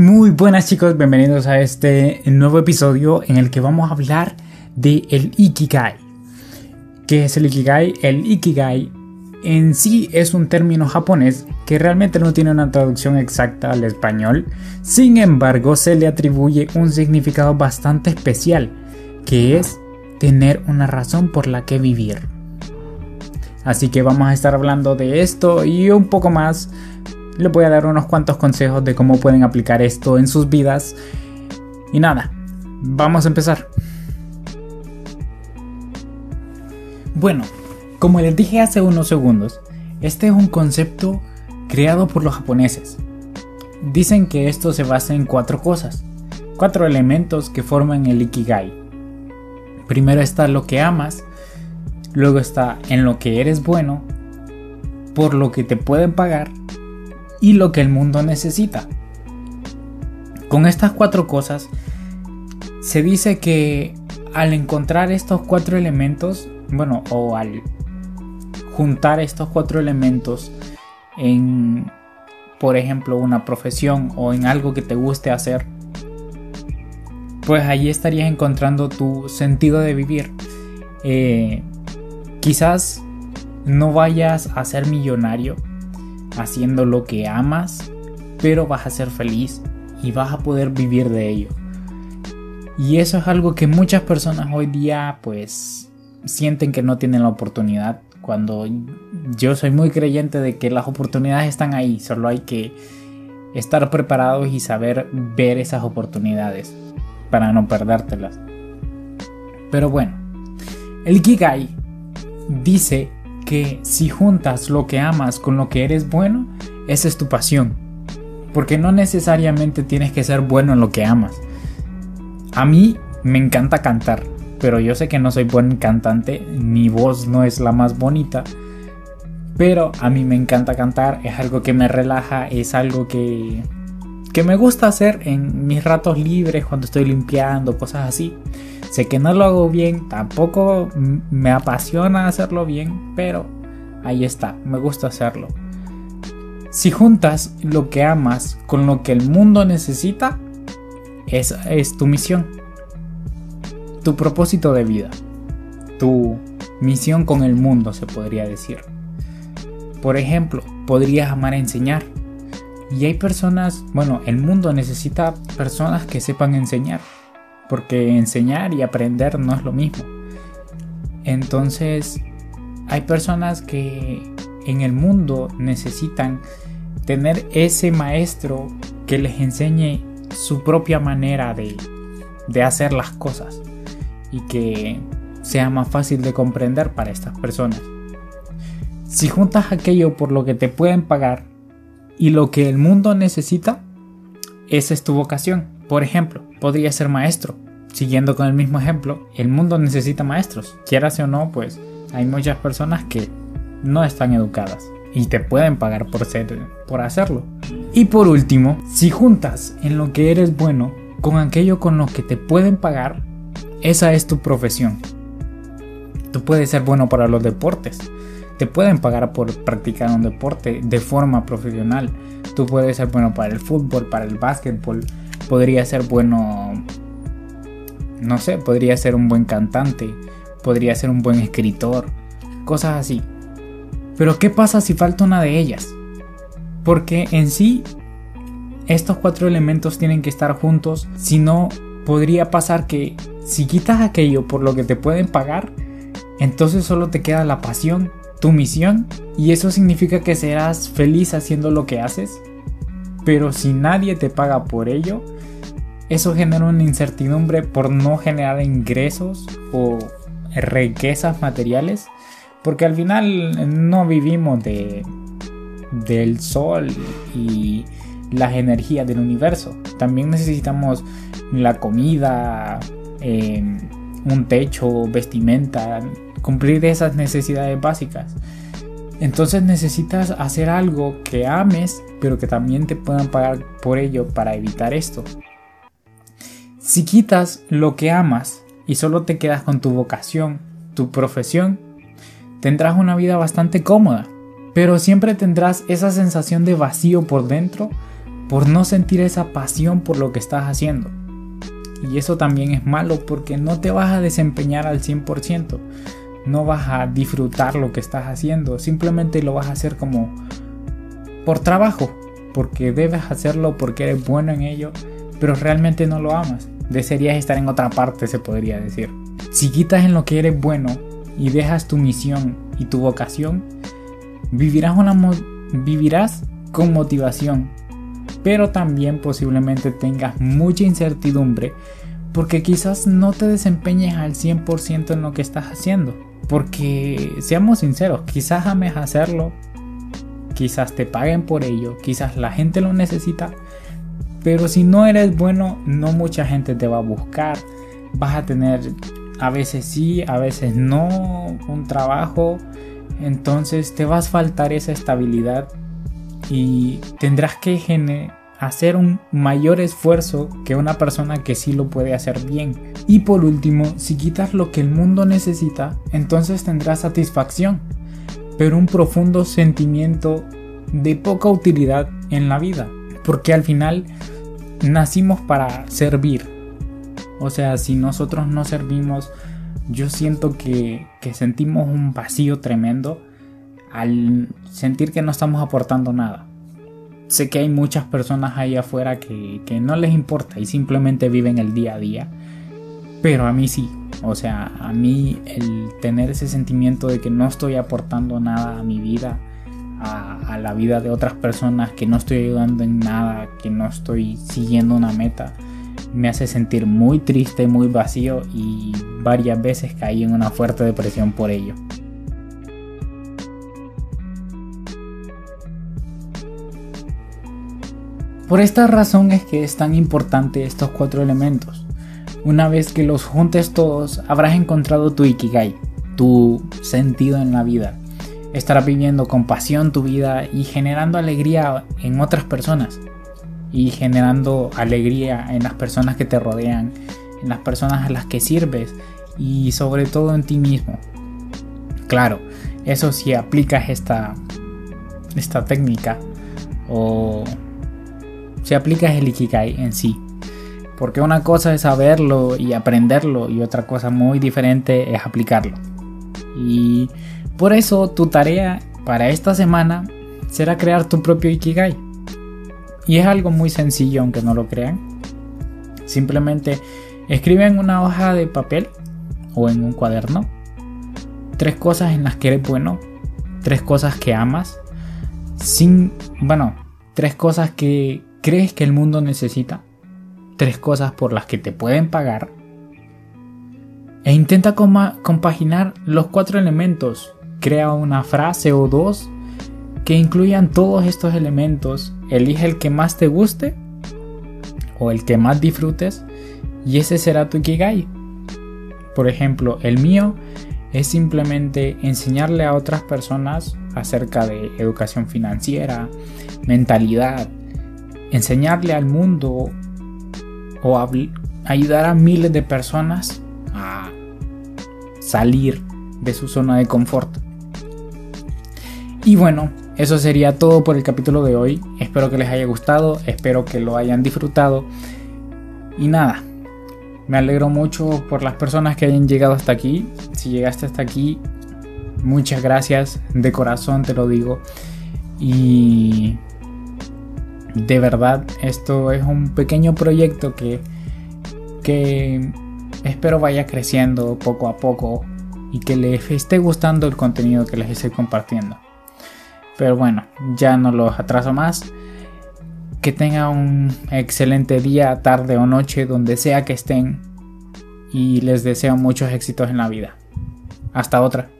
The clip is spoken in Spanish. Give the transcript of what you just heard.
Muy buenas chicos, bienvenidos a este nuevo episodio en el que vamos a hablar de el Ikigai. ¿Qué es el Ikigai? El Ikigai en sí es un término japonés que realmente no tiene una traducción exacta al español, sin embargo se le atribuye un significado bastante especial, que es tener una razón por la que vivir. Así que vamos a estar hablando de esto y un poco más les voy a dar unos cuantos consejos de cómo pueden aplicar esto en sus vidas. Y nada, vamos a empezar. Bueno, como les dije hace unos segundos, este es un concepto creado por los japoneses. Dicen que esto se basa en cuatro cosas, cuatro elementos que forman el ikigai. Primero está lo que amas, luego está en lo que eres bueno, por lo que te pueden pagar y lo que el mundo necesita. Con estas cuatro cosas, se dice que al encontrar estos cuatro elementos, bueno, o al juntar estos cuatro elementos en, por ejemplo, una profesión o en algo que te guste hacer, pues allí estarías encontrando tu sentido de vivir. Eh, quizás no vayas a ser millonario, haciendo lo que amas, pero vas a ser feliz y vas a poder vivir de ello. Y eso es algo que muchas personas hoy día pues sienten que no tienen la oportunidad. Cuando yo soy muy creyente de que las oportunidades están ahí, solo hay que estar preparados y saber ver esas oportunidades para no perdértelas. Pero bueno, el Kigai dice que si juntas lo que amas con lo que eres bueno, esa es tu pasión. Porque no necesariamente tienes que ser bueno en lo que amas. A mí me encanta cantar, pero yo sé que no soy buen cantante, mi voz no es la más bonita, pero a mí me encanta cantar, es algo que me relaja, es algo que, que me gusta hacer en mis ratos libres, cuando estoy limpiando, cosas así. Sé que no lo hago bien, tampoco me apasiona hacerlo bien, pero ahí está, me gusta hacerlo. Si juntas lo que amas con lo que el mundo necesita, esa es tu misión. Tu propósito de vida. Tu misión con el mundo, se podría decir. Por ejemplo, podrías amar enseñar. Y hay personas, bueno, el mundo necesita personas que sepan enseñar porque enseñar y aprender no es lo mismo. Entonces, hay personas que en el mundo necesitan tener ese maestro que les enseñe su propia manera de, de hacer las cosas y que sea más fácil de comprender para estas personas. Si juntas aquello por lo que te pueden pagar y lo que el mundo necesita, esa es tu vocación. Por ejemplo, podría ser maestro. Siguiendo con el mismo ejemplo, el mundo necesita maestros. Quieras o no, pues hay muchas personas que no están educadas y te pueden pagar por, ser, por hacerlo. Y por último, si juntas en lo que eres bueno con aquello con lo que te pueden pagar, esa es tu profesión. Tú puedes ser bueno para los deportes. Te pueden pagar por practicar un deporte de forma profesional. Tú puedes ser bueno para el fútbol, para el básquetbol, podría ser bueno, no sé, podría ser un buen cantante, podría ser un buen escritor, cosas así. Pero ¿qué pasa si falta una de ellas? Porque en sí, estos cuatro elementos tienen que estar juntos, si no, podría pasar que si quitas aquello por lo que te pueden pagar, entonces solo te queda la pasión, tu misión, y eso significa que serás feliz haciendo lo que haces. Pero si nadie te paga por ello, eso genera una incertidumbre por no generar ingresos o riquezas materiales, porque al final no vivimos de del sol y las energías del universo. También necesitamos la comida, em, un techo, vestimenta, cumplir esas necesidades básicas. Entonces necesitas hacer algo que ames, pero que también te puedan pagar por ello para evitar esto. Si quitas lo que amas y solo te quedas con tu vocación, tu profesión, tendrás una vida bastante cómoda, pero siempre tendrás esa sensación de vacío por dentro por no sentir esa pasión por lo que estás haciendo. Y eso también es malo porque no te vas a desempeñar al 100%. No vas a disfrutar lo que estás haciendo. Simplemente lo vas a hacer como por trabajo. Porque debes hacerlo porque eres bueno en ello. Pero realmente no lo amas. Desearías estar en otra parte, se podría decir. Si quitas en lo que eres bueno y dejas tu misión y tu vocación, vivirás, vivirás con motivación pero también posiblemente tengas mucha incertidumbre porque quizás no te desempeñes al 100% en lo que estás haciendo. Porque seamos sinceros, quizás ames hacerlo, quizás te paguen por ello, quizás la gente lo necesita, pero si no eres bueno, no mucha gente te va a buscar. Vas a tener a veces sí, a veces no un trabajo, entonces te vas a faltar esa estabilidad y tendrás que hacer un mayor esfuerzo que una persona que sí lo puede hacer bien. Y por último, si quitas lo que el mundo necesita, entonces tendrás satisfacción, pero un profundo sentimiento de poca utilidad en la vida, porque al final nacimos para servir. O sea, si nosotros no servimos, yo siento que, que sentimos un vacío tremendo al sentir que no estamos aportando nada. Sé que hay muchas personas ahí afuera que, no les importa y simplemente viven el día a día. Pero a mí sí. O sea, a mí el tener ese sentimiento de que no estoy aportando nada a mi vida, a, a, la vida de otras personas, que no estoy ayudando en nada, que no estoy siguiendo una meta, me hace sentir muy triste, muy vacío y varias veces caí en una fuerte depresión por ello. Por esta razón es que es tan importante estos cuatro elementos. Una vez que los juntes todos, habrás encontrado tu ikigai, tu sentido en la vida. Estarás viviendo con pasión tu vida y generando alegría en otras personas. Y generando alegría en las personas que te rodean, en las personas a las que sirves y sobre todo en ti mismo. Claro, eso si aplicas esta, esta técnica o si aplicas el Ikigai en sí. Porque una cosa es saberlo y aprenderlo y otra cosa muy diferente es aplicarlo. Y por eso tu tarea para esta semana será crear tu propio Ikigai. Y es algo muy sencillo aunque no lo crean. Simplemente escribe en una hoja de papel o en un cuaderno tres cosas en las que eres bueno, tres cosas que amas, sin, bueno, tres cosas que crees que el mundo necesita, tres cosas por las que te pueden pagar, e intenta compaginar los cuatro elementos. Crea una frase o dos que incluyan todos estos elementos. Elige el que más te guste o el que más disfrutes y ese será tu Ikigai. Por ejemplo, el mío es simplemente enseñarle a otras personas acerca de educación financiera, mentalidad, enseñarle al mundo o ayudar a miles de personas a salir de su zona de confort. Y bueno, eso sería todo por el capítulo de hoy. Espero que les haya gustado, espero que lo hayan disfrutado. Y nada, me alegro mucho por las personas que hayan llegado hasta aquí. Si llegaste hasta aquí, muchas gracias, de corazón te lo digo. Y de verdad esto es un pequeño proyecto que, que espero vaya creciendo poco a poco y que les esté gustando el contenido que les estoy compartiendo. Pero bueno, ya no los atraso más. Que tengan un excelente día, tarde o noche, donde sea que estén. Y les deseo muchos éxitos en la vida. Hasta otra.